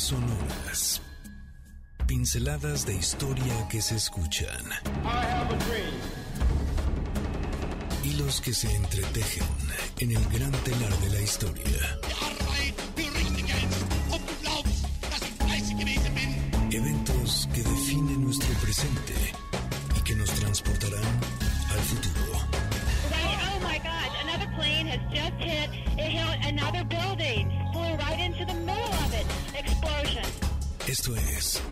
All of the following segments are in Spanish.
sonoras. Pinceladas de historia que se escuchan. Hilos que se entretejen en el gran telar de la historia. Eventos que definen nuestro presente Esto es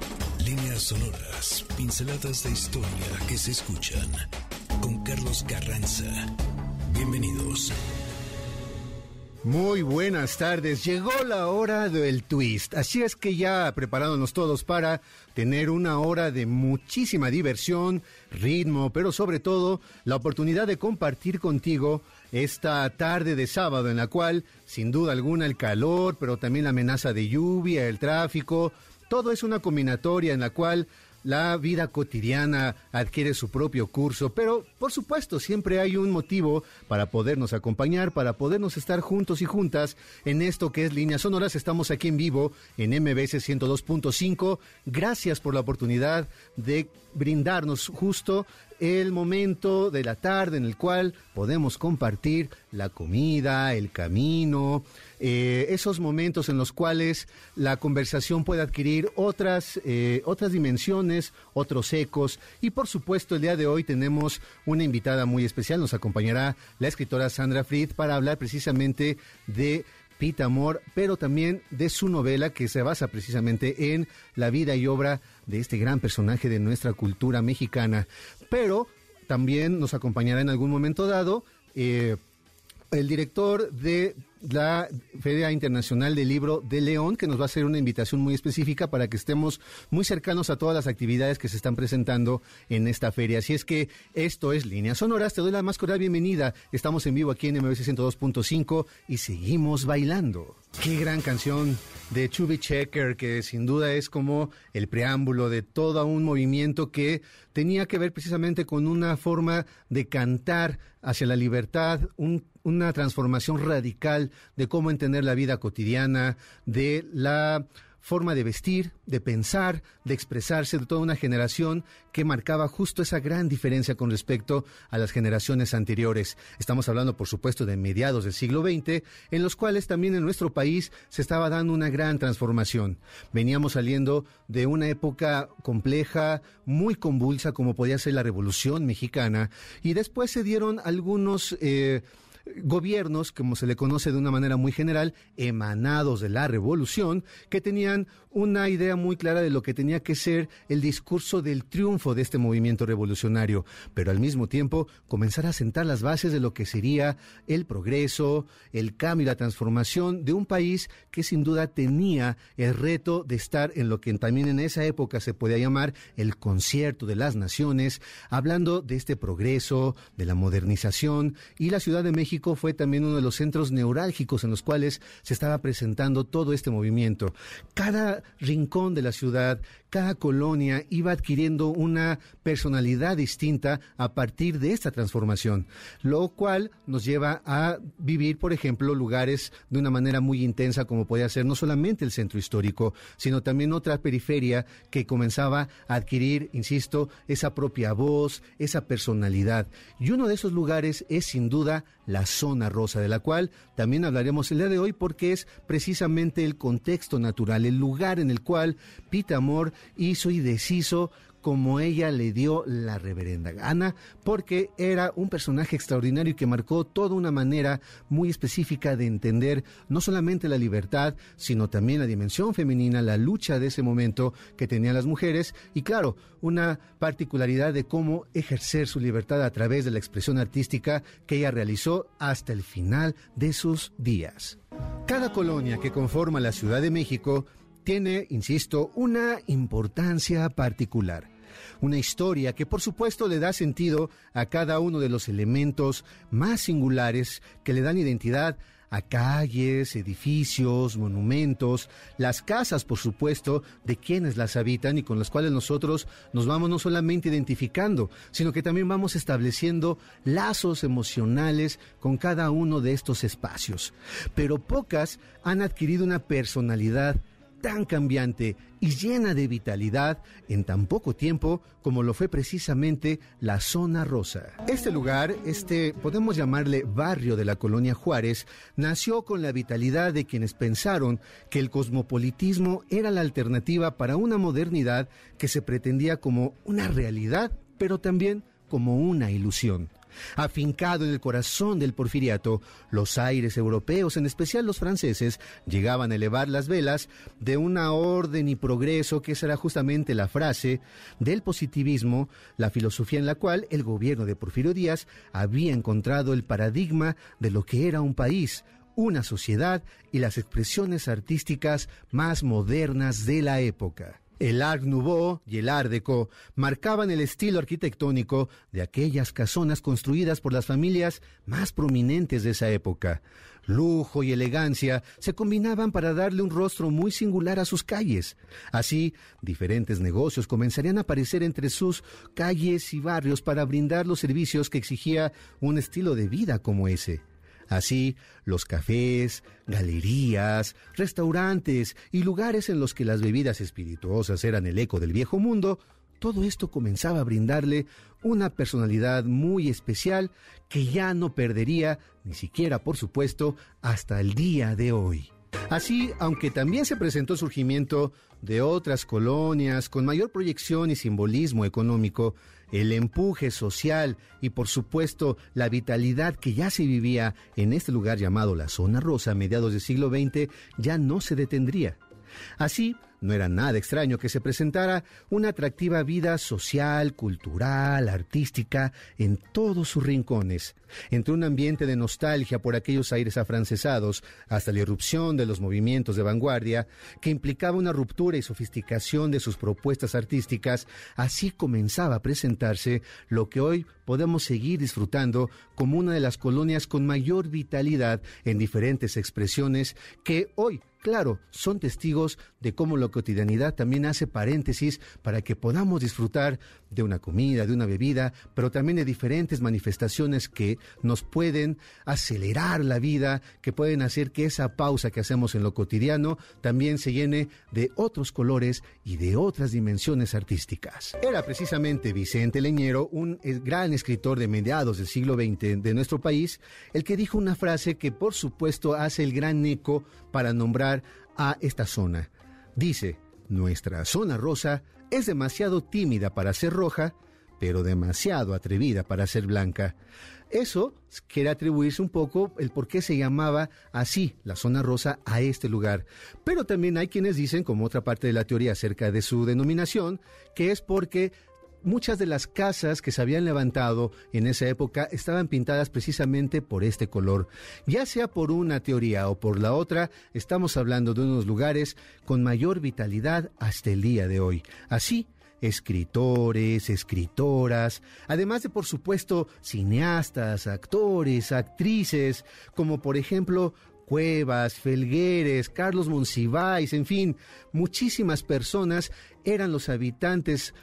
Líneas Sonoras, pinceladas de historia que se escuchan con Carlos Carranza. Bienvenidos. Muy buenas tardes. Llegó la hora del twist. Así es que ya preparándonos todos para tener una hora de muchísima diversión, ritmo, pero sobre todo la oportunidad de compartir contigo esta tarde de sábado en la cual, sin duda alguna, el calor, pero también la amenaza de lluvia, el tráfico, todo es una combinatoria en la cual la vida cotidiana adquiere su propio curso, pero por supuesto siempre hay un motivo para podernos acompañar, para podernos estar juntos y juntas en esto que es Líneas Sonoras. Estamos aquí en vivo en MBS 102.5. Gracias por la oportunidad de brindarnos justo el momento de la tarde en el cual podemos compartir la comida, el camino, eh, esos momentos en los cuales la conversación puede adquirir otras, eh, otras dimensiones, otros ecos. Y por supuesto, el día de hoy tenemos una invitada muy especial. Nos acompañará la escritora Sandra Fried para hablar precisamente de Pita Amor, pero también de su novela que se basa precisamente en la vida y obra de este gran personaje de nuestra cultura mexicana. Pero también nos acompañará en algún momento dado eh, el director de la Feria Internacional del Libro de León, que nos va a hacer una invitación muy específica para que estemos muy cercanos a todas las actividades que se están presentando en esta feria. Así es que esto es Líneas Sonoras. Te doy la más cordial bienvenida. Estamos en vivo aquí en MBC 102.5 y seguimos bailando. Qué gran canción de Chubby Checker, que sin duda es como el preámbulo de todo un movimiento que tenía que ver precisamente con una forma de cantar hacia la libertad, un, una transformación radical de cómo entender la vida cotidiana, de la forma de vestir, de pensar, de expresarse de toda una generación que marcaba justo esa gran diferencia con respecto a las generaciones anteriores. Estamos hablando, por supuesto, de mediados del siglo XX, en los cuales también en nuestro país se estaba dando una gran transformación. Veníamos saliendo de una época compleja, muy convulsa, como podía ser la Revolución Mexicana, y después se dieron algunos... Eh, gobiernos, como se le conoce de una manera muy general, emanados de la revolución, que tenían una idea muy clara de lo que tenía que ser el discurso del triunfo de este movimiento revolucionario, pero al mismo tiempo comenzar a sentar las bases de lo que sería el progreso, el cambio y la transformación de un país que sin duda tenía el reto de estar en lo que también en esa época se podía llamar el concierto de las naciones, hablando de este progreso, de la modernización, y la Ciudad de México fue también uno de los centros neurálgicos en los cuales se estaba presentando todo este movimiento. Cada rincón de la ciudad, cada colonia iba adquiriendo una personalidad distinta a partir de esta transformación, lo cual nos lleva a vivir, por ejemplo, lugares de una manera muy intensa como podía ser no solamente el centro histórico, sino también otra periferia que comenzaba a adquirir, insisto, esa propia voz, esa personalidad. Y uno de esos lugares es sin duda la zona rosa, de la cual también hablaremos el día de hoy porque es precisamente el contexto natural, el lugar en el cual Pita Amor hizo y deshizo como ella le dio la reverenda gana, porque era un personaje extraordinario que marcó toda una manera muy específica de entender no solamente la libertad, sino también la dimensión femenina, la lucha de ese momento que tenían las mujeres y claro, una particularidad de cómo ejercer su libertad a través de la expresión artística que ella realizó hasta el final de sus días. Cada colonia que conforma la Ciudad de México tiene, insisto, una importancia particular. Una historia que por supuesto le da sentido a cada uno de los elementos más singulares que le dan identidad a calles, edificios, monumentos, las casas, por supuesto, de quienes las habitan y con las cuales nosotros nos vamos no solamente identificando, sino que también vamos estableciendo lazos emocionales con cada uno de estos espacios. Pero pocas han adquirido una personalidad tan cambiante y llena de vitalidad en tan poco tiempo como lo fue precisamente la zona rosa. Este lugar, este podemos llamarle barrio de la colonia Juárez, nació con la vitalidad de quienes pensaron que el cosmopolitismo era la alternativa para una modernidad que se pretendía como una realidad, pero también como una ilusión. Afincado en el corazón del porfiriato, los aires europeos, en especial los franceses, llegaban a elevar las velas de una orden y progreso que será justamente la frase del positivismo, la filosofía en la cual el gobierno de Porfirio Díaz había encontrado el paradigma de lo que era un país, una sociedad y las expresiones artísticas más modernas de la época. El Art Nouveau y el Art Deco marcaban el estilo arquitectónico de aquellas casonas construidas por las familias más prominentes de esa época. Lujo y elegancia se combinaban para darle un rostro muy singular a sus calles. Así, diferentes negocios comenzarían a aparecer entre sus calles y barrios para brindar los servicios que exigía un estilo de vida como ese. Así, los cafés, galerías, restaurantes y lugares en los que las bebidas espirituosas eran el eco del viejo mundo, todo esto comenzaba a brindarle una personalidad muy especial que ya no perdería, ni siquiera por supuesto, hasta el día de hoy. Así, aunque también se presentó surgimiento de otras colonias con mayor proyección y simbolismo económico, el empuje social y por supuesto la vitalidad que ya se vivía en este lugar llamado la Zona Rosa a mediados del siglo XX ya no se detendría. Así, no era nada extraño que se presentara una atractiva vida social, cultural, artística en todos sus rincones, entre un ambiente de nostalgia por aquellos aires afrancesados hasta la irrupción de los movimientos de vanguardia, que implicaba una ruptura y sofisticación de sus propuestas artísticas, así comenzaba a presentarse lo que hoy podemos seguir disfrutando como una de las colonias con mayor vitalidad en diferentes expresiones que hoy claro, son testigos de cómo la cotidianidad también hace paréntesis para que podamos disfrutar de una comida, de una bebida, pero también de diferentes manifestaciones que nos pueden acelerar la vida, que pueden hacer que esa pausa que hacemos en lo cotidiano también se llene de otros colores y de otras dimensiones artísticas. Era precisamente Vicente Leñero, un eh, gran escritor de mediados del siglo XX de nuestro país, el que dijo una frase que por supuesto hace el gran eco para nombrar a esta zona. Dice, nuestra zona rosa es demasiado tímida para ser roja, pero demasiado atrevida para ser blanca. Eso quiere atribuirse un poco el por qué se llamaba así la zona rosa a este lugar. Pero también hay quienes dicen, como otra parte de la teoría acerca de su denominación, que es porque muchas de las casas que se habían levantado en esa época estaban pintadas precisamente por este color. Ya sea por una teoría o por la otra, estamos hablando de unos lugares con mayor vitalidad hasta el día de hoy. Así, escritores, escritoras, además de por supuesto cineastas, actores, actrices, como por ejemplo Cuevas, Felgueres, Carlos Monsiváis, en fin, muchísimas personas eran los habitantes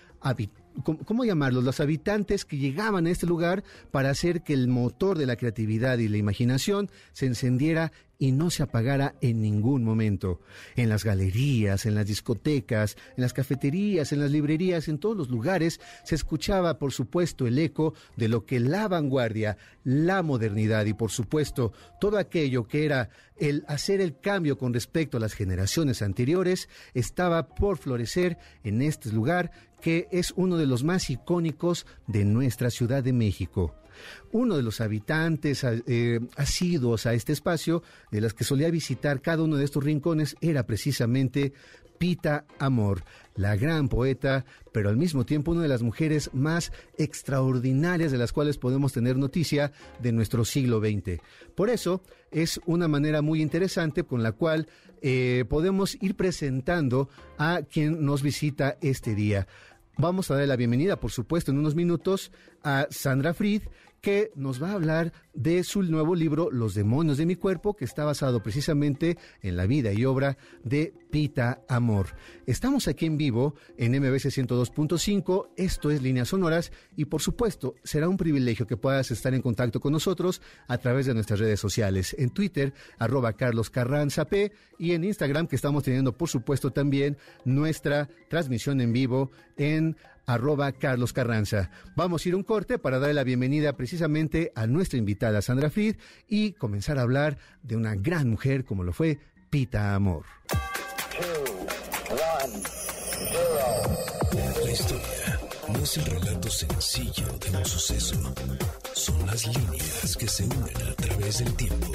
¿cómo, llamarlos? Los habitantes que llegaban a este lugar para hacer que el motor de la creatividad y la imaginación se encendiera y no se apagara en ningún momento. En las galerías, en las discotecas, en las cafeterías, en las librerías, en todos los lugares se escuchaba, por supuesto, el eco de lo que la vanguardia, la modernidad y, por supuesto, todo aquello que era el hacer el cambio con respecto a las generaciones anteriores estaba por florecer en este lugar que es uno de los más icónicos de nuestra Ciudad de México. Uno de los habitantes eh, asiduos a este espacio, de las que solía visitar cada uno de estos rincones, era precisamente Pita Amor, la gran poeta, pero al mismo tiempo una de las mujeres más extraordinarias de las cuales podemos tener noticia de nuestro siglo XX. Por eso es una manera muy interesante con la cual eh, podemos ir presentando a quien nos visita este día. Vamos a dar la bienvenida, por supuesto, en unos minutos a Sandra Fried, que nos va a hablar de su nuevo libro Los demonios de mi cuerpo, que está basado precisamente en la vida y obra de Pita Amor. Estamos aquí en vivo en MBC 102.5, esto es Líneas Sonoras y por supuesto será un privilegio que puedas estar en contacto con nosotros a través de nuestras redes sociales, en Twitter, arroba Carlos Carranza P y en Instagram que estamos teniendo por supuesto también nuestra transmisión en vivo en arroba Carlos Carranza. Vamos a ir a un corte para darle la bienvenida precisamente a nuestra invitada Sandra Fried y comenzar a hablar de una gran mujer como lo fue Pita Amor. La historia no es el relato sencillo de un suceso, son las líneas que se unen a través del tiempo.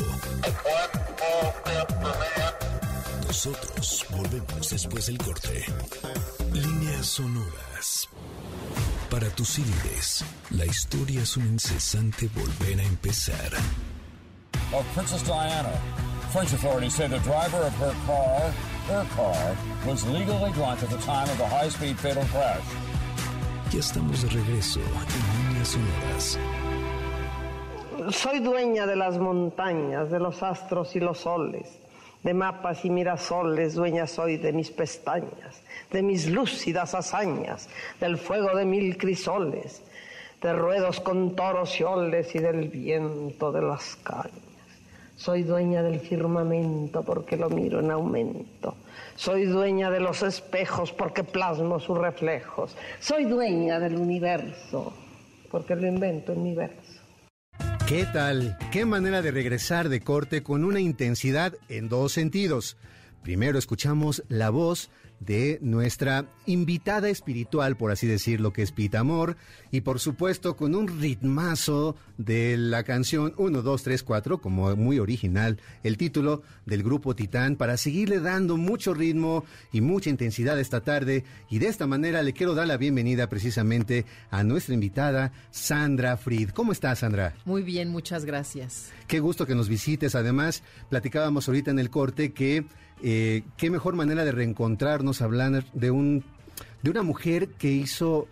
Nosotros volvemos después del corte. Líneas sonoras. Para tus índices, la historia es un incesante volver a empezar. Of Princess Diana. French authorities say the driver of her car, her car, was legally drunk at the time of the high-speed fatal crash. Ya estamos de regreso en Líneas sonoras. Soy dueña de las montañas, de los astros y los soles, de mapas y mirasoles, dueña soy de mis pestañas, de mis lúcidas hazañas, del fuego de mil crisoles, de ruedos con toros y oles y del viento de las cañas. Soy dueña del firmamento porque lo miro en aumento. Soy dueña de los espejos porque plasmo sus reflejos. Soy dueña del universo porque lo invento en mi verso. ¿Qué tal? ¿Qué manera de regresar de corte con una intensidad en dos sentidos? Primero escuchamos la voz de nuestra invitada espiritual, por así decirlo, que es Pita Amor, y por supuesto con un ritmazo de la canción 1, 2, 3, 4, como muy original, el título del grupo Titán, para seguirle dando mucho ritmo y mucha intensidad esta tarde, y de esta manera le quiero dar la bienvenida precisamente a nuestra invitada, Sandra Fried. ¿Cómo estás, Sandra? Muy bien, muchas gracias. Qué gusto que nos visites. Además, platicábamos ahorita en el corte que eh, qué mejor manera de reencontrarnos hablando de un de una mujer que hizo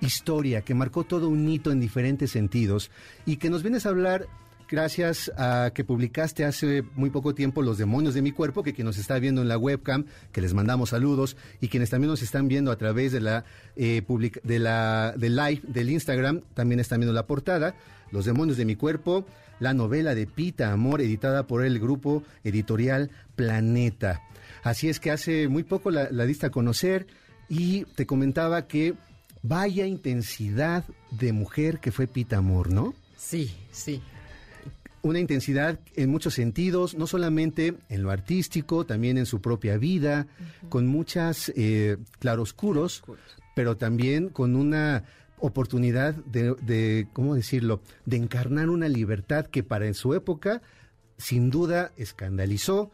historia, que marcó todo un hito en diferentes sentidos y que nos vienes a hablar gracias a que publicaste hace muy poco tiempo Los demonios de mi cuerpo, que quien nos está viendo en la webcam, que les mandamos saludos, y quienes también nos están viendo a través de la, eh, public- de la del live del Instagram, también están viendo la portada, Los demonios de mi cuerpo, la novela de Pita Amor, editada por el grupo editorial Planeta. Así es que hace muy poco la, la diste a conocer y te comentaba que vaya intensidad de mujer que fue Pita Amor, ¿no? Sí, sí. Una intensidad en muchos sentidos, no solamente en lo artístico, también en su propia vida, con muchas eh, claroscuros, pero también con una oportunidad de, de, ¿cómo decirlo?, de encarnar una libertad que para en su época, sin duda, escandalizó,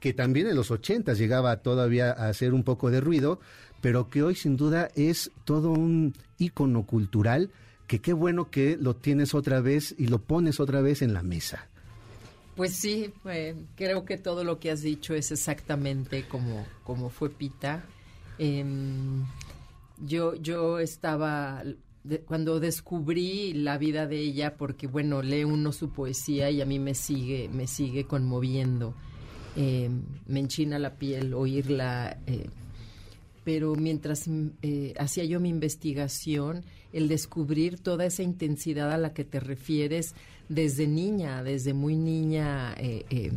que también en los ochentas llegaba todavía a hacer un poco de ruido, pero que hoy sin duda es todo un ícono cultural que qué bueno que lo tienes otra vez y lo pones otra vez en la mesa. Pues sí, creo que todo lo que has dicho es exactamente como, como fue Pita. Em, yo, yo estaba, cuando descubrí la vida de ella, porque bueno, lee uno su poesía y a mí me sigue, me sigue conmoviendo. Em, me enchina la piel oírla. eh, pero mientras eh, hacía yo mi investigación, el descubrir toda esa intensidad a la que te refieres desde niña, desde muy niña, eh, eh,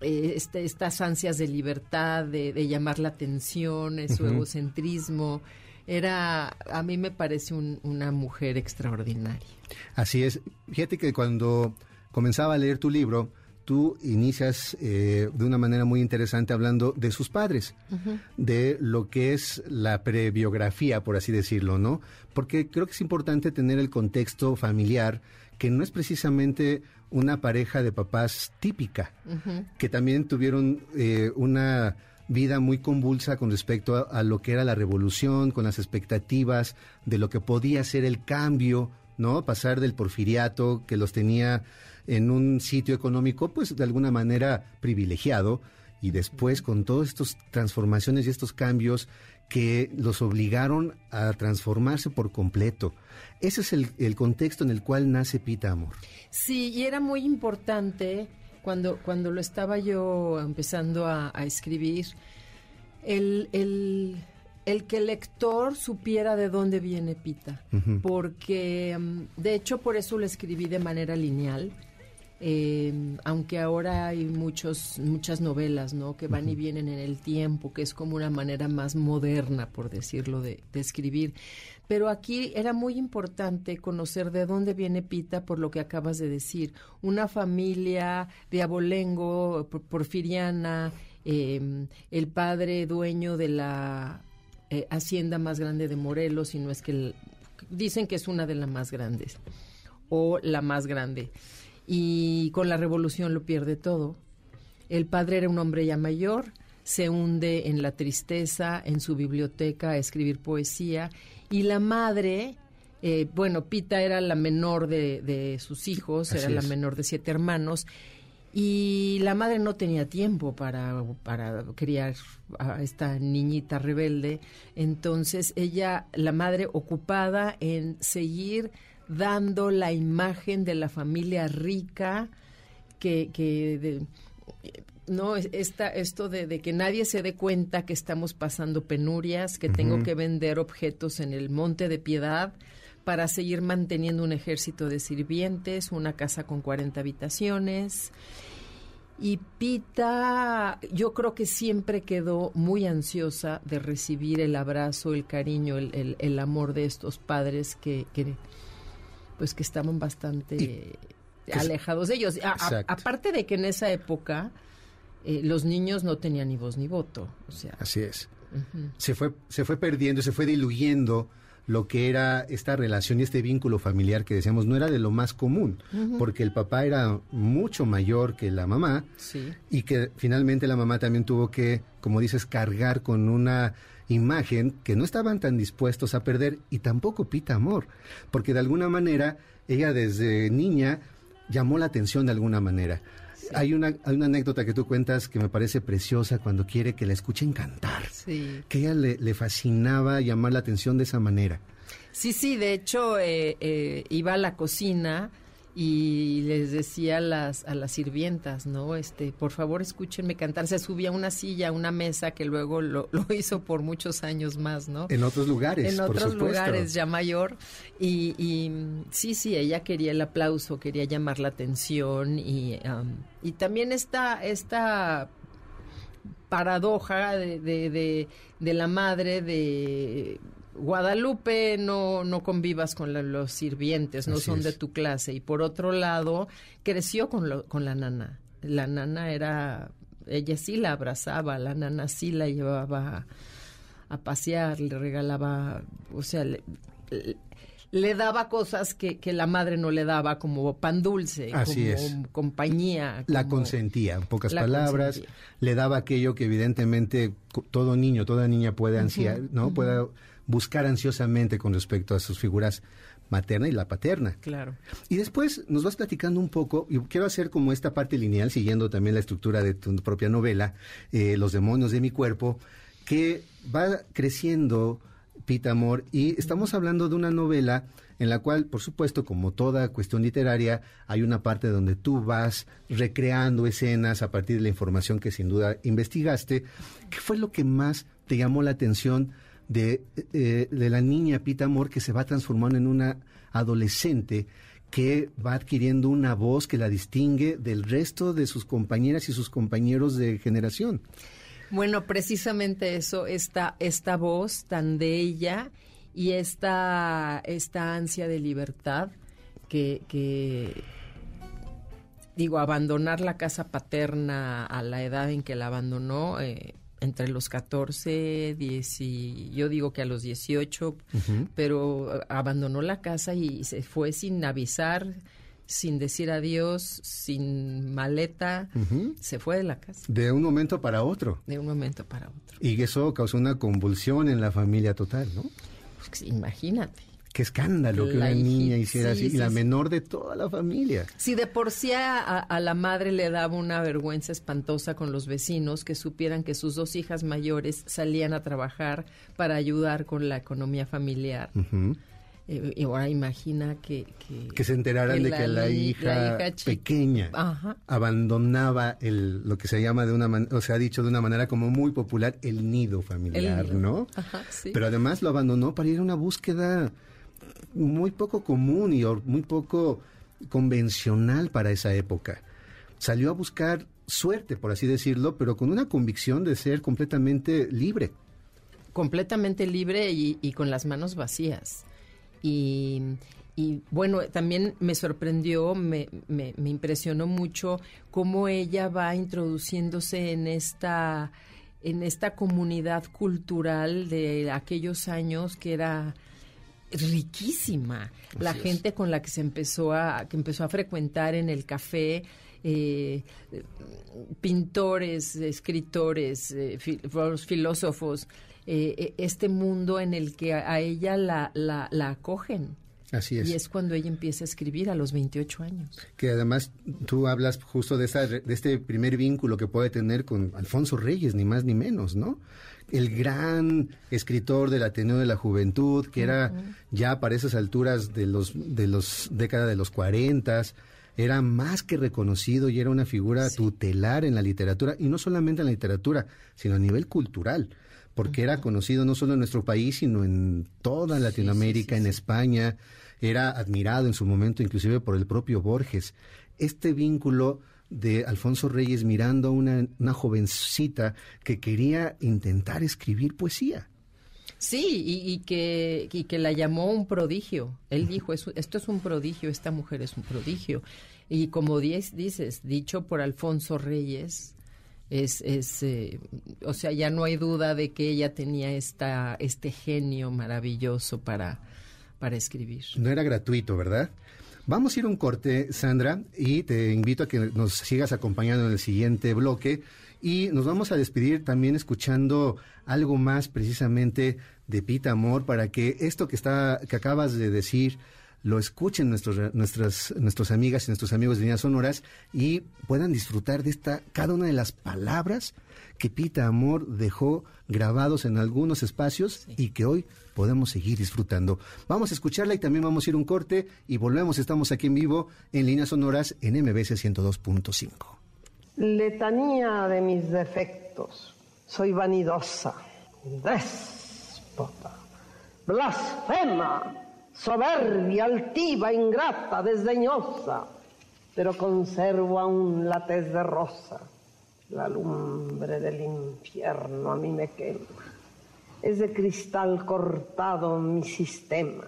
eh, este- estas ansias de libertad, de, de llamar la atención, su egocentrismo, era, a mí me parece un- una mujer extraordinaria. Así es. Fíjate que cuando comenzaba a leer tu libro, tú inicias eh, de una manera muy interesante hablando de sus padres, de lo que es la prebiografía, por así decirlo, ¿no? Porque creo que es importante tener el contexto familiar, que no es precisamente una pareja de papás típica, que también tuvieron eh, una vida muy convulsa con respecto a, a lo que era la revolución, con las expectativas de lo que podía ser el cambio, ¿no? Pasar del porfiriato que los tenía en un sitio económico, pues de alguna manera privilegiado, y después con todas estas transformaciones y estos cambios que los obligaron a transformarse por completo. Ese es el, el contexto en el cual nace Pita Amor. Sí, y era muy importante cuando, cuando lo estaba yo empezando a, a escribir, el, el, el que el lector supiera de dónde viene Pita, porque mm, de hecho por eso lo escribí de manera lineal. eh, aunque ahora hay muchos muchas novelas no que van y vienen en el tiempo que es como una manera más moderna por decirlo de, de escribir. Pero aquí era muy importante conocer de dónde viene Pita por lo que acabas de decir. Una familia de abolengo por- porfiriana eh, el padre dueño de la eh, hacienda más grande de Morelos y no es que el- dicen que es una de las más grandes o la más grande. Y con la revolución lo pierde todo. El padre era un hombre ya mayor, se hunde en la tristeza, en su biblioteca a escribir poesía. Y la madre, eh, bueno, Pita era la menor de, de sus hijos, Así era la menor de siete hermanos y la madre no tenía tiempo para, para criar a esta niñita rebelde. Entonces ella, la madre ocupada en seguir dando la imagen de la familia rica que, que de- no es- esta, esto de, de que nadie se dé cuenta que estamos pasando penurias, que tengo que vender objetos en el Monte de Piedad para seguir manteniendo un ejército de sirvientes, una casa con 40 habitaciones. Y Pita, yo creo que siempre quedó muy ansiosa de recibir el abrazo, el cariño, el, el- el amor de estos padres que, que, pues que estaban bastante alejados de ellos. A- a- Exacto. aparte de que en esa época eh, los niños no tenían ni voz ni voto, o sea, Así es. se, fue, se fue perdiendo, se fue diluyendo lo que era esta relación y este vínculo familiar que decíamos no era de lo más común, porque el papá era mucho mayor que la mamá sí. y que finalmente la mamá también tuvo que, como dices, cargar con una imagen que no estaban tan dispuestos a perder y tampoco Pita Amor, porque de alguna manera ella desde niña llamó la atención de alguna manera. Hay, una, hay una anécdota que tú cuentas que me parece preciosa cuando quiere que la escuchen cantar, Sí. que ella le, le fascinaba llamar la atención de esa manera. Sí, sí, de hecho eh, eh, iba a la cocina y les decía a las, a las sirvientas, ¿no? Este, por favor escúchenme cantar. Se subía a una silla, a una mesa que luego lo, lo hizo por muchos años más, ¿no? En otros lugares, en por otros supuesto. lugares ya mayor y, y, sí sí ella quería el aplauso quería llamar la atención y am, y también esta esta paradoja de, de, de- de la madre de Guadalupe no no convivas con la- los sirvientes no Así son de tu clase y por otro lado creció con lo- con la nana la nana era ella sí la abrazaba la nana sí la llevaba a pasear, le regalaba, o sea, le, le- le daba cosas que, que la madre no le daba, como pan dulce, Así como es. compañía. La consentía, en pocas La palabras, consentía. le daba aquello que evidentemente todo niño, toda niña puede ansiar, ¿no? Pueda buscar ansiosamente con respecto a sus figuras materna y la paterna. Claro. Y después nos vas platicando un poco, y quiero hacer como esta parte lineal, siguiendo también la estructura de tu propia novela, eh, Los demonios de mi cuerpo, que va creciendo Pita Amor, y estamos hablando de una novela en la cual, por supuesto, como toda cuestión literaria, hay una parte donde tú vas recreando escenas a partir de la información que sin duda investigaste. ¿Qué fue lo que más te llamó la atención de, eh, de la niña Pita Amor que se va transformando en una adolescente que va adquiriendo una voz que la distingue del resto de sus compañeras y sus compañeros de generación? Bueno, precisamente eso, esta, esta voz tan de ella y esta, esta ansia de libertad que, digo, abandonar la casa paterna a la edad en que la abandonó, eh, entre los 14, 10 y yo digo que a los 18, pero abandonó la casa y se fue sin avisar, sin decir adiós, sin maleta, se fue de la casa De un momento para otro. de un momento para otro. Y eso causó una convulsión en la familia total, ¿no? Pues, imagínate. Qué escándalo que La una niña hiciera sí, así, sí, y la sí. menor de toda la familia. Si de por sí a, la madre le daba una vergüenza espantosa con los vecinos que supieran que sus dos hijas mayores salían a trabajar para ayudar con la economía familiar. Eh, y ahora imagina que... Que, Que se enteraran de que la hija, pequeña Ajá. abandonaba el, lo que se llama de una manera, o se ha dicho de una manera como muy popular, el nido familiar, El nido. ¿no? Ajá, sí. Pero además lo abandonó para ir a una búsqueda muy poco común y muy poco convencional para esa época. Salió a buscar suerte, por así decirlo, pero con una convicción de ser completamente libre. completamente libre y, con las manos vacías. Y, y, bueno, también me sorprendió, me, me- me impresionó mucho cómo ella va introduciéndose en esta, en esta comunidad cultural de aquellos años que era riquísima. la es. gente con la que se empezó a, que empezó a frecuentar en el café, eh, pintores, escritores, eh, filósofos, eh, eh, este mundo en el que a, a ella la, la, la acogen. Así es. Y es cuando ella empieza a escribir a los 28 años. Que además tú hablas justo de, esa, de este primer vínculo que puede tener con Alfonso Reyes, ni más ni menos, ¿no? El gran escritor del Ateneo de la Juventud, que era ya para esas alturas de los de los década de los 40, era más que reconocido y era una figura tutelar en la literatura, y no solamente en la literatura, sino a nivel cultural, porque era conocido no solo en nuestro país, sino en toda Latinoamérica, en España, era admirado en su momento inclusive por el propio Borges. Este vínculo de Alfonso Reyes mirando a una, una jovencita que quería intentar escribir poesía. Sí, y, y que, y que la llamó un prodigio. Él dijo, "Es- esto es un prodigio, esta mujer es un prodigio. Y como dies- dices, dicho por Alfonso Reyes, es, es eh, o sea, ya no hay duda de que ella tenía esta, este genio maravilloso para, para escribir. No era gratuito, ¿verdad? Vamos a ir un corte, Sandra, y te invito a que nos sigas acompañando en el siguiente bloque. Y nos vamos a despedir también escuchando algo más precisamente de Pita Amor para que esto que está que acabas de decir lo escuchen nuestros nuestras nuestras amigas y nuestros amigos de líneas sonoras y puedan disfrutar de esta cada una de las palabras que Pita Amor dejó grabados en algunos espacios y que hoy podemos seguir disfrutando. Vamos a escucharla y también vamos a ir a un corte y volvemos. Estamos aquí en vivo en líneas sonoras en MBC 102.5. Letanía de mis defectos. Soy vanidosa, déspota, blasfema, soberbia, altiva, ingrata, desdeñosa, pero conservo aún la tez de rosa. La lumbre del infierno a mí me quema. Es de cristal cortado mi sistema.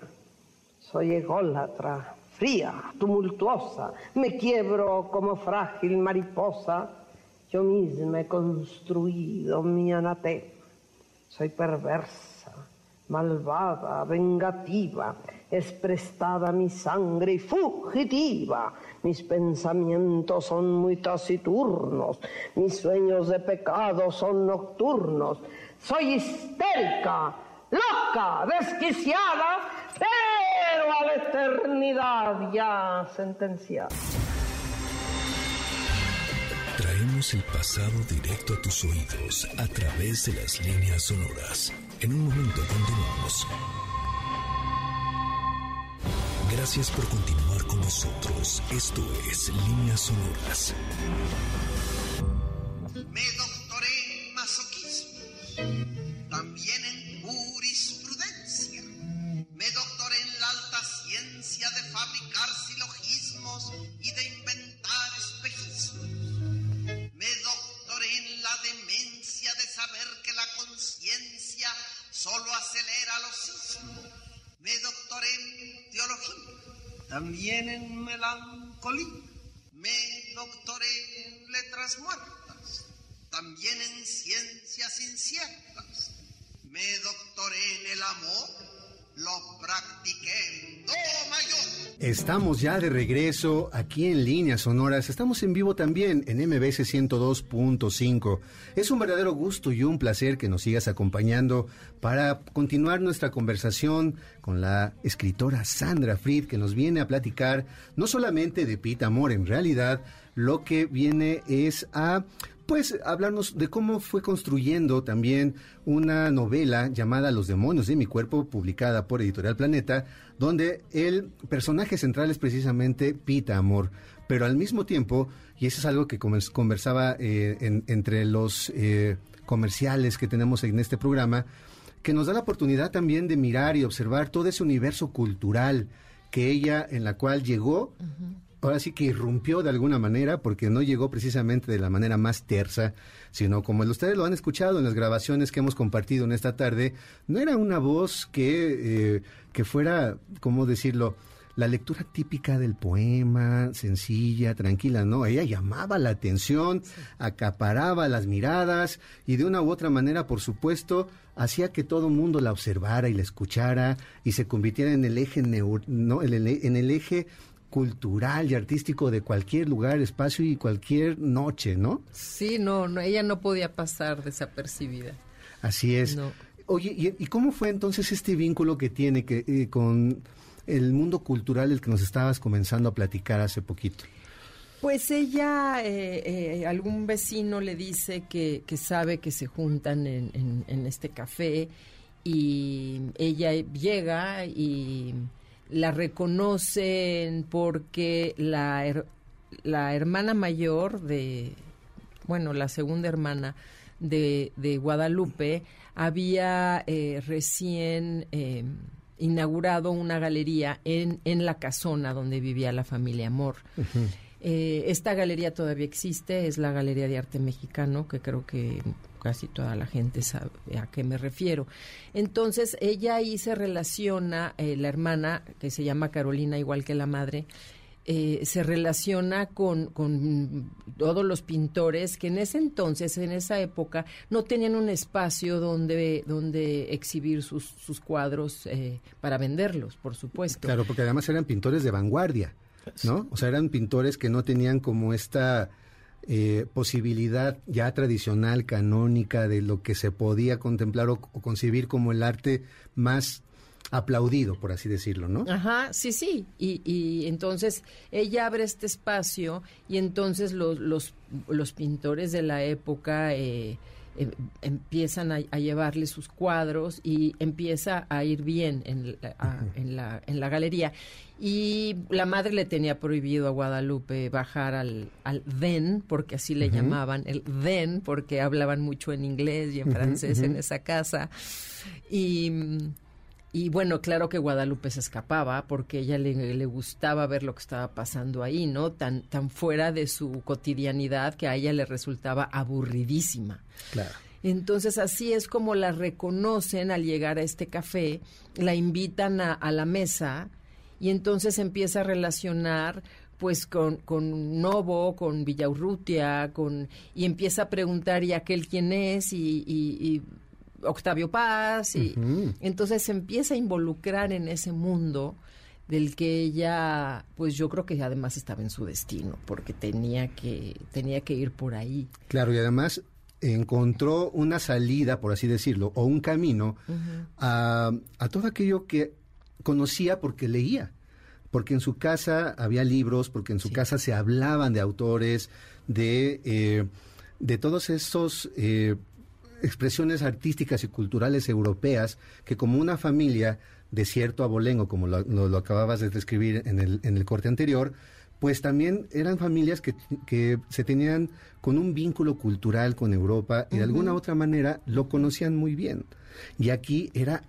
Soy ególatra, fría, tumultuosa, me quiebro como frágil mariposa. Yo misma he construido mi anatema. Soy perversa, malvada, vengativa, es prestada mi sangre y fugitiva. Mis pensamientos son muy taciturnos, mis sueños de pecado son nocturnos. Soy histérica, loca, desquiciada, pero a la eternidad ya sentenciada. Traemos el pasado directo a tus oídos a través de las líneas sonoras. En un momento continuamos. Gracias por continuar con nosotros. Esto es Líneas Sonoras. Melancolía. Me doctoré en letras muertas, también en ciencias inciertas. Me doctoré en el amor, lo practiqué. Estamos ya de regreso aquí en Líneas Sonoras. Estamos en vivo también en MBS 102.5. Es un verdadero gusto y un placer que nos sigas acompañando para continuar nuestra conversación con la escritora Sandra Fried, que nos viene a platicar no solamente de Pita Amor, en realidad lo que viene es a pues hablarnos de cómo fue construyendo también una novela llamada Los demonios de mi cuerpo, publicada por Editorial Planeta, donde el personaje central es precisamente Pita Amor, pero al mismo tiempo, y eso es algo que convers- conversaba eh, en- entre los eh, comerciales que tenemos en este programa, que nos da la oportunidad también de mirar y observar todo ese universo cultural que ella, en la cual llegó, ahora sí que irrumpió de alguna manera, porque no llegó precisamente de la manera más tersa, sino como ustedes lo han escuchado en las grabaciones que hemos compartido en esta tarde, no era una voz que, eh, que fuera, ¿cómo decirlo? La lectura típica del poema, sencilla, tranquila, ¿no? Ella llamaba la atención, acaparaba las miradas y de una u otra manera, por supuesto, hacía que todo el mundo la observara y la escuchara y se convirtiera en el eje, neur- ¿no? en el, en el eje cultural y artístico de cualquier lugar, espacio y cualquier noche, ¿no? Sí, no, no, ella no podía pasar desapercibida. Así es. No. Oye, ¿y, y cómo fue entonces este vínculo que tiene que, eh, con el mundo cultural del que nos estabas comenzando a platicar hace poquito? Pues ella, eh, eh, algún vecino le dice que, que sabe que se juntan en, en- en este café y ella llega y la reconocen porque la, her- la hermana mayor de, bueno, la segunda hermana de, de Guadalupe había eh, recién eh, inaugurado una galería en, en la casona donde vivía la familia Amor. Eh, esta galería todavía existe, es la Galería de Arte Mexicano, que creo que casi toda la gente sabe a qué me refiero. Entonces, ella ahí se relaciona, eh, la hermana, que se llama Carolina, igual que la madre, eh, se relaciona con, con todos los pintores que en ese entonces, en esa época, no tenían un espacio donde, donde exhibir sus, sus cuadros eh, para venderlos, por supuesto. Claro, porque además eran pintores de vanguardia, ¿no? O sea, eran pintores que no tenían como esta eh, posibilidad ya tradicional, canónica, de lo que se podía contemplar o, concebir como el arte más aplaudido, por así decirlo, ¿no? Ajá, sí, sí. Y, y entonces ella abre este espacio y entonces los, los, los pintores de la época eh, em- empiezan a, a llevarle sus cuadros y empieza a ir bien en la, a- en la, en la galería. Y la madre le tenía prohibido a Guadalupe bajar al, al den, porque así le llamaban, el den, porque hablaban mucho en inglés y en francés en esa casa. Y... y bueno, claro que Guadalupe se escapaba porque ella le, le gustaba ver lo que estaba pasando ahí, ¿no? Tan, tan fuera de su cotidianidad que a ella le resultaba aburridísima. Claro. Entonces así es como la reconocen al llegar a este café, la invitan a, a la mesa y entonces empieza a relacionar pues con, con Novo, con Villaurrutia, con, y empieza a preguntar y aquel quién es y, y- y Octavio Paz y entonces se empieza a involucrar en ese mundo del que ella pues yo creo que además estaba en su destino porque tenía que tenía que ir por ahí. Claro, y además encontró una salida, por así decirlo, o un camino a, a todo aquello que conocía porque leía. Porque en su casa había libros, porque en su casa se hablaban de autores, de, eh, de todos esos eh, expresiones artísticas y culturales europeas que como una familia de cierto abolengo, como lo, lo- lo acababas de describir en el, en el corte anterior, pues también eran familias que, que se tenían con un vínculo cultural con Europa y de alguna otra manera lo conocían muy bien. Y aquí era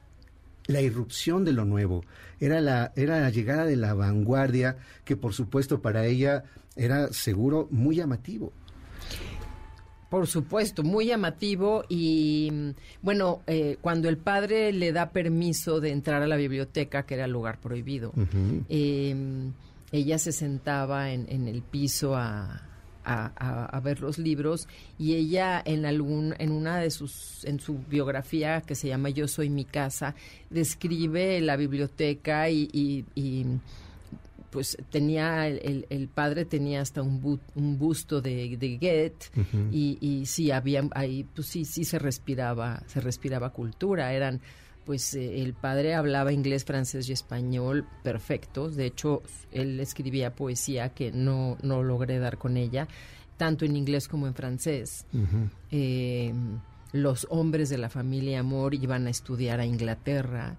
la irrupción de lo nuevo, era la, era la llegada de la vanguardia, que por supuesto para ella era seguro muy llamativo. Por supuesto, muy llamativo y mm, bueno, eh, cuando el padre le da permiso de entrar a la biblioteca, que era el lugar prohibido, eh, ella se sentaba en, en el piso a, a, ver los libros y ella en algún en una de sus en su biografía que se llama Yo soy mi casa describe la biblioteca y, pues tenía el, el, padre tenía hasta un, un busto de, de Goethe y, y sí había ahí pues sí sí se respiraba se respiraba cultura eran pues eh, el padre hablaba inglés, francés y español perfectos. De hecho, él escribía poesía que no, no logré dar con ella, tanto en inglés como en francés. Eh, los hombres de la familia Amor iban a estudiar a Inglaterra.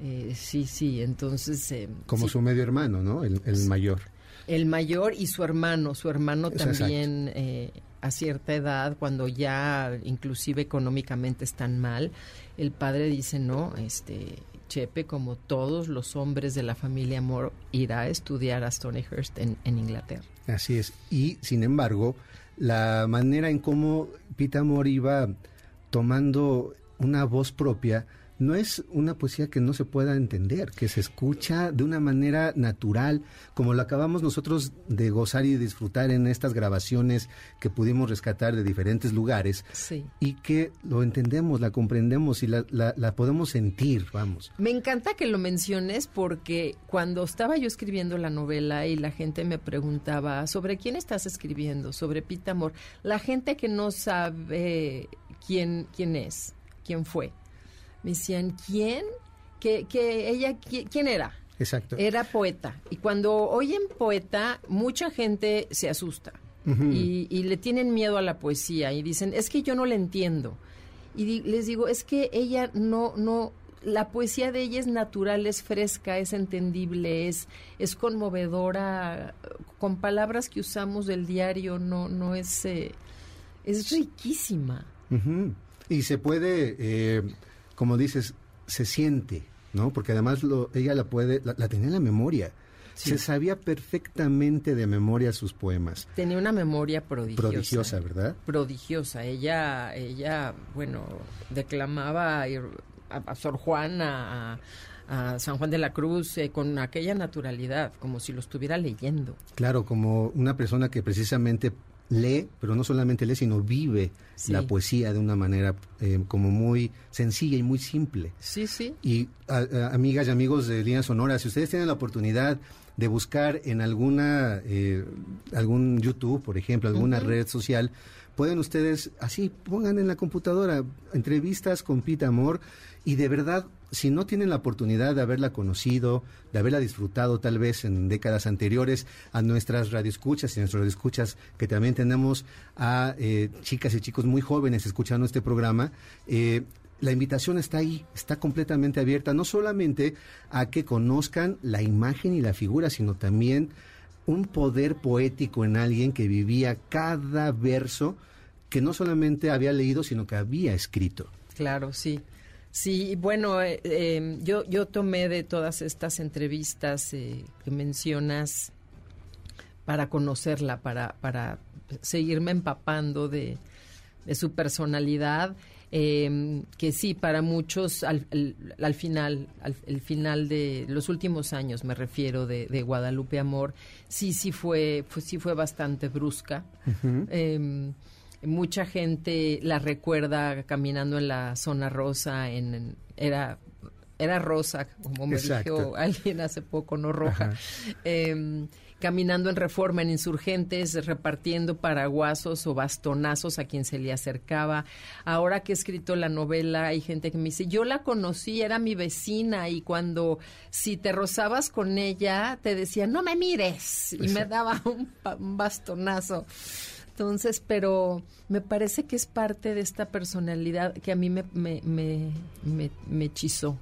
Eh, sí, sí, entonces... como su medio hermano, ¿no? El, mayor. El mayor y su hermano. Su hermano también a cierta edad, cuando ya inclusive económicamente están mal, el padre dice, no, este, Chepe, como todos los hombres de la familia Moore, irá a estudiar a Stonyhurst en, en Inglaterra. Así es. Y, sin embargo, la manera en cómo Pita Moore iba tomando una voz propia no es una poesía que no se pueda entender, que se escucha de una manera natural, como lo acabamos nosotros de gozar y disfrutar en estas grabaciones que pudimos rescatar de diferentes lugares, y que lo entendemos, la comprendemos y la, la, podemos sentir, vamos. Me encanta que lo menciones porque cuando estaba yo escribiendo la novela y la gente me preguntaba sobre quién estás escribiendo, sobre Pita Amor, la gente que no sabe quién, quién es, quién fue me decían, ¿quién? Que, que ella, ¿quién era? Exacto. Era poeta. Y cuando oyen poeta, mucha gente se asusta y, le tienen miedo a la poesía y dicen, es que yo no la entiendo. Y les digo, es que ella no, no, la poesía de ella es natural, es fresca, es entendible, es, es conmovedora, con palabras que usamos del diario, no, no es, eh, es riquísima. Y se puede eh, como dices, se siente, ¿no? Porque además lo, ella la puede, la, tenía en la memoria. Se sabía perfectamente de memoria sus poemas. Tenía una memoria prodigiosa. Prodigiosa, ¿verdad? Prodigiosa. Ella, ella, bueno, declamaba a, Sor Juana, a, San Juan de la Cruz eh, con aquella naturalidad, como si lo estuviera leyendo. Claro, como una persona que precisamente lee, pero no solamente lee, sino vive la poesía de una manera eh, como muy sencilla y muy simple. Sí, sí. Y amigas y amigos de Línea Sonora, si ustedes tienen la oportunidad de buscar en alguna eh, algún YouTube, por ejemplo, alguna red social, pueden ustedes así pongan en la computadora entrevistas con Pita Amor y de verdad si no tienen la oportunidad de haberla conocido, de haberla disfrutado tal vez en décadas anteriores, a nuestras radioescuchas y nuestros radioescuchas, que también tenemos a eh, chicas y chicos muy jóvenes escuchando este programa, eh, la invitación está ahí, está completamente abierta, no solamente a que conozcan la imagen y la figura, sino también un poder poético en alguien que vivía cada verso que no solamente había leído, sino que había escrito. Claro, sí. Sí, bueno, eh, em, yo, yo tomé de todas estas entrevistas eh, que mencionas para conocerla, para, para seguirme empapando de, su personalidad, em, que sí, para muchos al, al, final, al el final de los últimos años, me refiero, de, Guadalupe Amor, sí, sí fue, pues, sí fue bastante brusca. Mucha gente la recuerda caminando en la zona rosa, en, era era rosa, como me dijo alguien hace poco, no roja. Em, caminando en reforma en insurgentes, repartiendo paraguasos o bastonazos a quien se le acercaba. Ahora que he escrito la novela, hay gente que me dice, yo la conocí, era mi vecina y cuando si te rozabas con ella, te decía, no me mires, y me daba un bastonazo. Entonces, pero me parece que es parte de esta personalidad que a mí me, me, me, me, hechizó.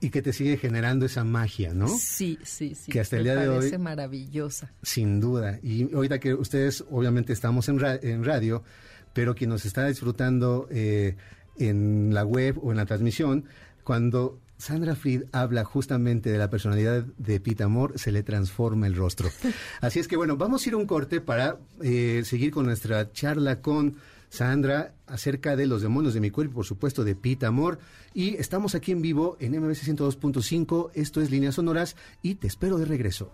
Y que te sigue generando esa magia, ¿no? Sí, sí, sí. Que hasta el día de hoy. parece maravillosa. Sin duda. Y ahorita que ustedes, obviamente, estamos en, en radio, pero quien nos está disfrutando eh, en la web o en la transmisión, cuando Sandra Fried habla justamente de la personalidad de Pita Amor, se le transforma el rostro. Así es que bueno, vamos a ir a un corte para eh, seguir con nuestra charla con Sandra acerca de los demonios de mi cuerpo, por supuesto, de Pita Amor. Y estamos aquí en vivo en MBC 102.5. Esto es Líneas Sonoras y te espero de regreso.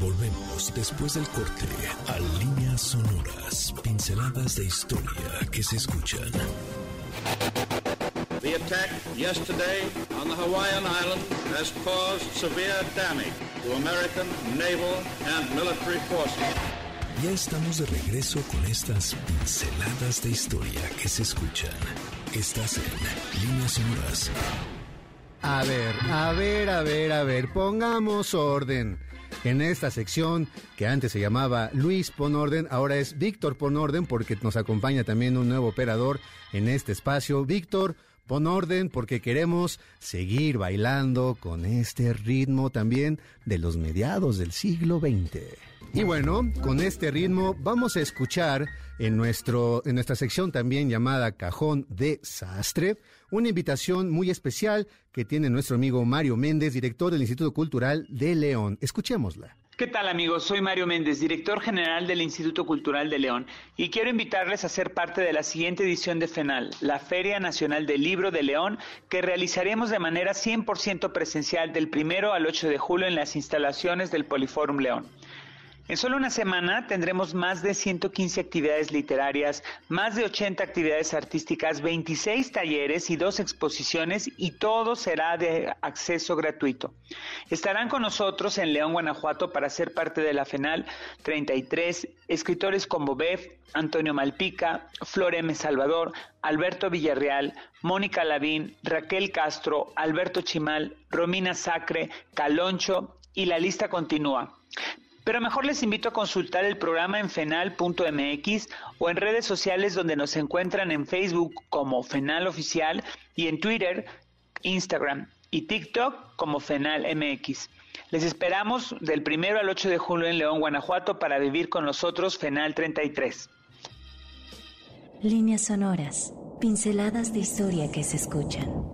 Volvemos después del corte a líneas sonoras, pinceladas de historia que se escuchan. The attack yesterday on the Hawaiian Islands has caused severe damage to American naval and military forces. Ya estamos de regreso con estas pinceladas de historia que se escuchan. Estás en líneas sonoras. A ver, a ver, a ver, a ver, pongamos orden. En esta sección que antes se llamaba Luis Ponorden, ahora es Víctor Ponorden porque nos acompaña también un nuevo operador en este espacio. Víctor, pon orden porque queremos seguir bailando con este ritmo también de los mediados del siglo XX. Y bueno, con este ritmo vamos a escuchar en, nuestro, en nuestra sección también llamada Cajón de Sastre, una invitación muy especial que tiene nuestro amigo Mario Méndez, director del Instituto Cultural de León. Escuchémosla. ¿Qué tal amigos? Soy Mario Méndez, director general del Instituto Cultural de León, y quiero invitarles a ser parte de la siguiente edición de FENAL, la Feria Nacional del Libro de León, que realizaremos de manera 100% presencial del primero al 8 de julio en las instalaciones del Poliforum León. En solo una semana tendremos más de 115 actividades literarias, más de 80 actividades artísticas, 26 talleres y dos exposiciones y todo será de acceso gratuito. Estarán con nosotros en León, Guanajuato para ser parte de la FENAL 33 escritores como Bev, Antonio Malpica, Flor M. Salvador, Alberto Villarreal, Mónica Lavín, Raquel Castro, Alberto Chimal, Romina Sacre, Caloncho y la lista continúa. Pero mejor les invito a consultar el programa en fenal.mx o en redes sociales donde nos encuentran en Facebook como Fenal Oficial y en Twitter, Instagram y TikTok como Fenal MX. Les esperamos del primero al 8 de julio en León, Guanajuato para vivir con nosotros Fenal 33. Líneas sonoras, pinceladas de historia que se escuchan.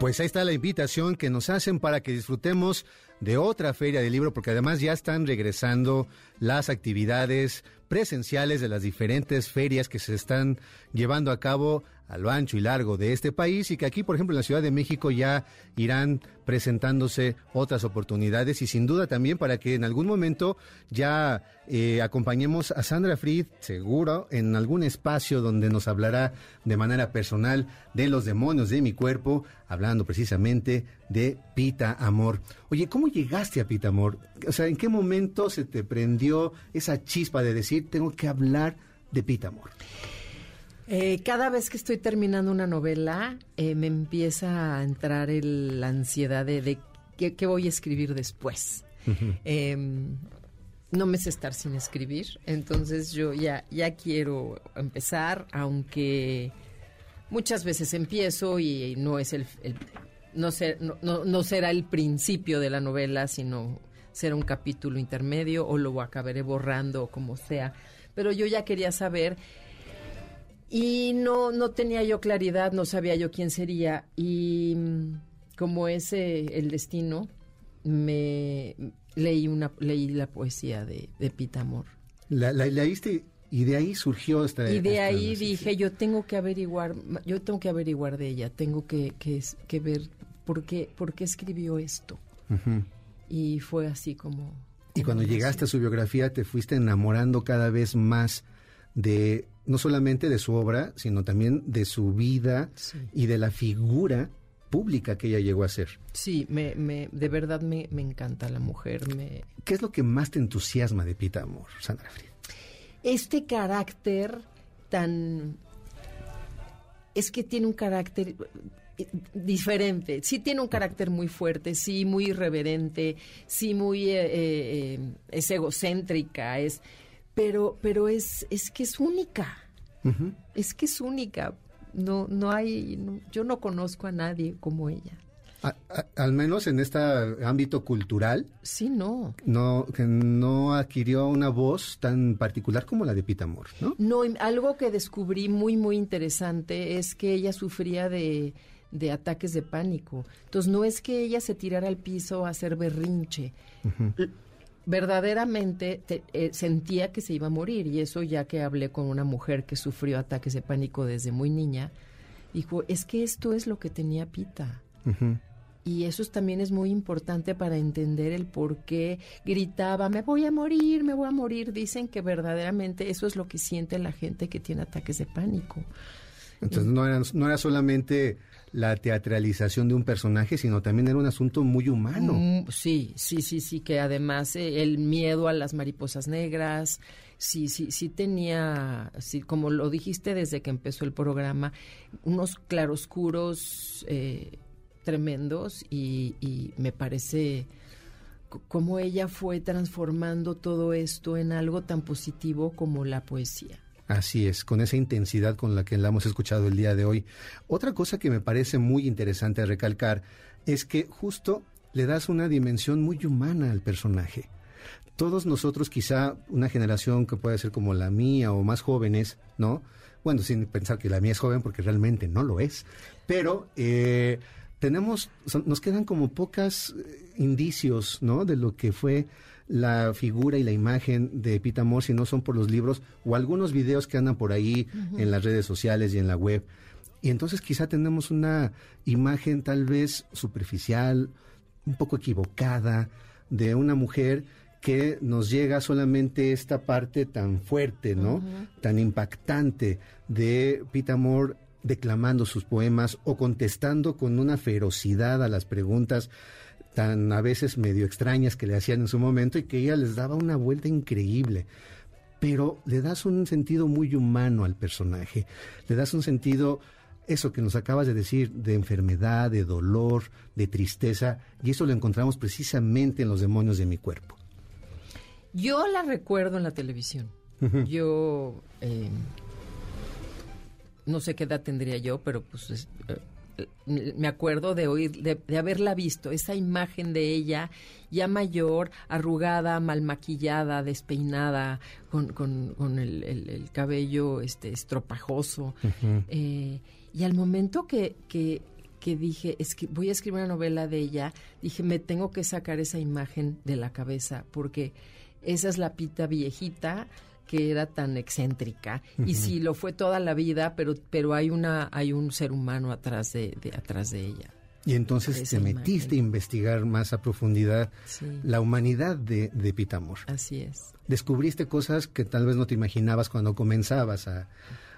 Pues ahí está la invitación que nos hacen para que disfrutemos de otra feria del libro, porque además ya están regresando las actividades presenciales de las diferentes ferias que se están llevando a cabo a lo ancho y largo de este país y que aquí, por ejemplo, en la Ciudad de México ya irán presentándose otras oportunidades y sin duda también para que en algún momento ya eh, acompañemos a Sandra Fried, seguro, en algún espacio donde nos hablará de manera personal de los demonios de mi cuerpo, hablando precisamente de Pita Amor. Oye, ¿cómo llegaste a Pita Amor? O sea, ¿en qué momento se te prendió esa chispa de decir, tengo que hablar de Pita Amor? Eh, cada vez que estoy terminando una novela, eh, me empieza a entrar el- la ansiedad de, de qué, qué voy a escribir después. Em, no me sé estar sin escribir, entonces yo ya, ya quiero empezar, aunque muchas veces empiezo y no es el, el- no, ser- no, no- no será el principio de la novela, sino será un capítulo intermedio o lo acabaré borrando o como sea. Pero yo ya quería saber y no, no tenía yo claridad, no sabía yo quién sería. Y mm, como es eh, el destino, me leí una leí la poesía de, de Pita Amor. La, la, leíste y de ahí surgió esta... Y de esta ahí dije, yo tengo que averiguar, yo tengo que averiguar de ella, tengo que, que, que ver por qué, por qué escribió esto. Ujú. Y fue así como... Y cuando llegaste a su biografía te fuiste enamorando cada vez más de no solamente de su obra, sino también de su vida Sí. y de la figura pública que ella llegó a ser. Sí, me, me, de verdad me, me encanta la mujer, me, ¿Qué es lo que más te entusiasma de Pita Amor, Sandra Fried? este carácter tan... Es que tiene un carácter eh, diferente. Sí tiene un carácter muy fuerte, sí muy irreverente, sí muy... eh, eh, es egocéntrica, es... Pero, pero es, es que es única. Es que es única. No, no hay... no- yo no conozco a nadie como ella. A- a- al menos en este ámbito cultural, Sí, no. no, que no adquirió una voz tan particular como la de Pita Amor, ¿no? No, algo que descubrí muy, muy interesante es que ella sufría de, de ataques de pánico. Entonces, no es que ella se tirara al piso a hacer berrinche. L- Verdaderamente te- eh, sentía que se iba a morir y eso ya que hablé con una mujer que sufrió ataques de pánico desde muy niña, dijo, es que esto es lo que tenía Pita. Y eso es- también es muy importante para entender el por qué gritaba, me voy a morir, me voy a morir. Dicen que verdaderamente eso es lo que siente la gente que tiene ataques de pánico. Entonces no era, no era solamente la teatralización de un personaje, sino también era un asunto muy humano. Mm, sí, sí, sí, sí, que además eh, el miedo a las mariposas negras, sí, sí, sí tenía, sí, como lo dijiste desde que empezó el programa, unos claroscuros eh, tremendos y, y me parece cómo ella fue transformando todo esto en algo tan positivo como la poesía. Así es, con esa intensidad con la que la hemos escuchado el día de hoy. Otra cosa que me parece muy interesante recalcar es que justo le das una dimensión muy humana al personaje. Todos nosotros, quizá una generación que puede ser como la mía o más jóvenes, ¿no? Bueno, sin pensar que la mía es joven porque realmente no lo es, pero eh, tenemos, son- nos quedan como pocas eh, indicios, ¿no? De lo que fue la figura y la imagen de Pita Amor, si no son por los libros o algunos videos que andan por ahí en las redes sociales y en la web. Y entonces quizá tenemos una imagen tal vez superficial, un poco equivocada, de una mujer que nos llega solamente esta parte tan fuerte, ¿no? Tan impactante de Pita Amor declamando sus poemas o contestando con una ferocidad a las preguntas tan a veces medio extrañas que le hacían en su momento y que ella les daba una vuelta increíble. Pero le das un sentido muy humano al personaje, le das un sentido, eso que nos acabas de decir, de enfermedad, de dolor, de tristeza, y eso lo encontramos precisamente en los demonios de mi cuerpo. Yo la recuerdo en la televisión. Yo eh, no sé qué edad tendría yo, pero pues es- eh, me acuerdo de oír, de, de haberla visto, esa imagen de ella ya mayor, arrugada, mal maquillada, despeinada, con, con- con el, el- el cabello este estropajoso. Eh, y al momento que, que, que dije, es que voy a escribir una novela de ella, dije, me tengo que sacar esa imagen de la cabeza, porque esa es la pita viejita que era tan excéntrica y sí lo fue toda la vida pero pero hay una hay un ser humano atrás de, de- atrás de ella Y entonces te metiste a investigar más a profundidad Sí. la humanidad de, de Pita Amor. así es Descubriste cosas que tal vez no te imaginabas cuando comenzabas a,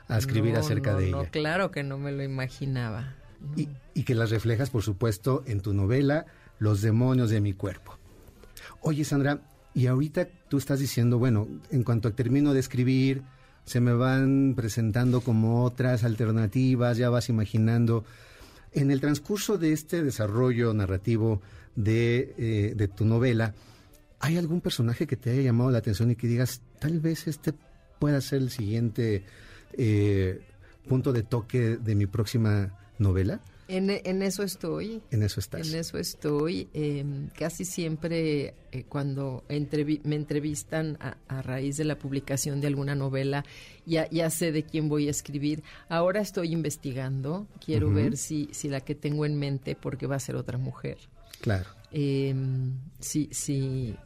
a escribir No, acerca no, de no, ella. claro que no me lo imaginaba Y, y que las reflejas, por supuesto, en tu novela Los demonios de mi cuerpo. Oye, Sandra, y ahorita tú estás diciendo, bueno, en cuanto termino de escribir, se me van presentando como otras alternativas, ya vas imaginando. En el transcurso de este desarrollo narrativo de, eh, de tu novela, ¿hay algún personaje que te haya llamado la atención y que digas, tal vez este pueda ser el siguiente eh, punto de toque de mi próxima novela? En, en eso estoy En eso estás. En eso estoy. eh, casi siempre eh, cuando entrevi- me entrevistan a, a raíz de la publicación de alguna novela, ya, ya sé de quién voy a escribir. Ahora estoy investigando. Quiero Ujú. ver si, si la que tengo en mente, porque va a ser otra mujer. Claro. Eh, si, si,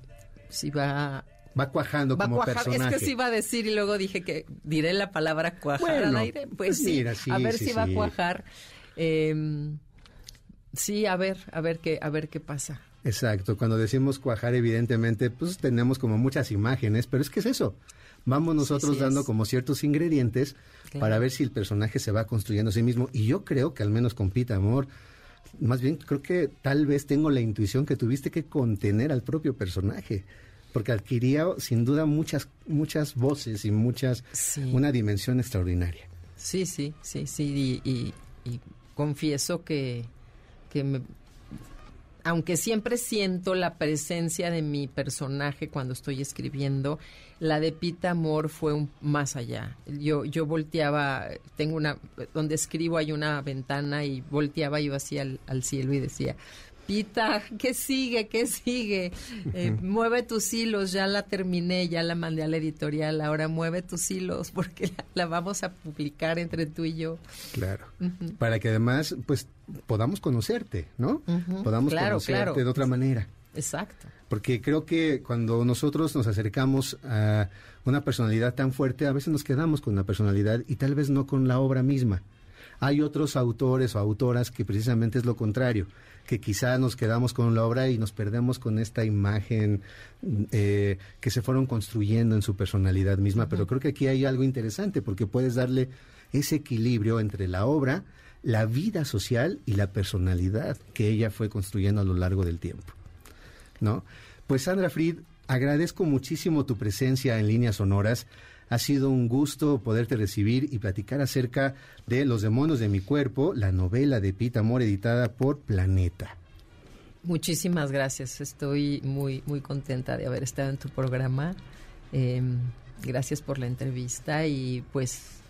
si va... Va cuajando Va como cuajar, personaje. es que sí iba a decir y luego dije que diré la palabra cuajar Bueno, al aire. Pues, pues sí, mira, sí, a ver sí, si va a cuajar. Eh, sí, a ver, a ver qué, a ver qué pasa. Exacto, cuando decimos cuajar, evidentemente, pues tenemos como muchas imágenes, pero es que es eso. Vamos nosotros sí dando es. como ciertos ingredientes Claro. para ver si el personaje se va construyendo a sí mismo. Y yo creo que al menos con Pita Amor, más bien creo que tal vez tengo la intuición que tuviste que contener al propio personaje, porque adquiría sin duda muchas muchas voces y muchas una dimensión extraordinaria. Sí, sí, sí, sí. Y, y- y confieso que, que me- aunque siempre siento la presencia de mi personaje cuando estoy escribiendo, la de Pita Amor fue un, más allá. Yo, yo volteaba, tengo una, donde escribo hay una ventana y volteaba yo al, al cielo y decía, Pita, ¿qué sigue? ¿Qué sigue? Eh, mueve tus hilos, ya la terminé, ya la mandé a la editorial, ahora mueve tus hilos porque la, la vamos a publicar entre tú y yo. Claro. Para que además, pues, podamos conocerte, ¿no? Podamos claro, conocerte claro. de otra manera. Exacto. Porque creo que cuando nosotros nos acercamos a una personalidad tan fuerte, a veces nos quedamos con la personalidad y tal vez no con la obra misma. Hay otros autores o autoras que precisamente es lo contrario, que quizá nos quedamos con la obra y nos perdemos con esta imagen eh, que se fueron construyendo en su personalidad misma, pero creo que aquí hay algo interesante porque puedes darle ese equilibrio entre la obra, la vida social y la personalidad que ella fue construyendo a lo largo del tiempo. ¿No? Pues Sandra Fried, agradezco muchísimo tu presencia en líneas sonoras. Ha sido un gusto poderte recibir y platicar acerca de Los demonios de mi cuerpo, la novela de Pita Amor editada por Planeta. Muchísimas gracias. Estoy muy, muy contenta de haber estado en tu programa. Em, gracias por la entrevista y pues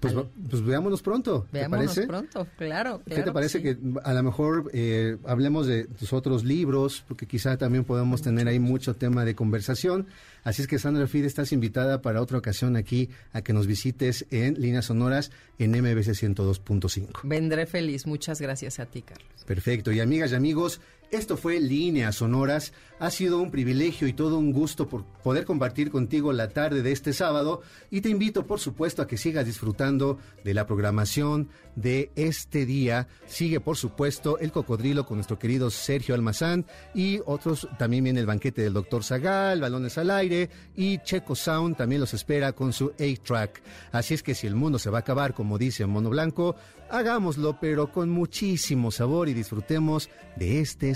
pues, pues, veámonos pronto. Veámonos ¿te parece? pronto, claro. ¿Qué te parece que, a lo mejor eh, hablemos de tus otros libros? Porque quizá también podemos tener ahí mucho tema de conversación. Así es que Sandra Fide, estás invitada para otra ocasión aquí a que nos visites en Líneas Sonoras en MBC 102.5. Vendré feliz. Muchas gracias a ti, Carlos. Perfecto. Y amigas y amigos, esto fue Líneas Sonoras. Ha sido un privilegio y todo un gusto por poder compartir contigo la tarde de este sábado y te invito por supuesto a que sigas disfrutando de la programación de este día. Sigue por supuesto El Cocodrilo con nuestro querido Sergio Almazán y otros, también viene el banquete del Doctor Zagal, Balones al Aire y Checo Sound también los espera con su A-Track. Así es que si el mundo se va a acabar, como dice Mono Blanco, hagámoslo pero con muchísimo sabor y disfrutemos de este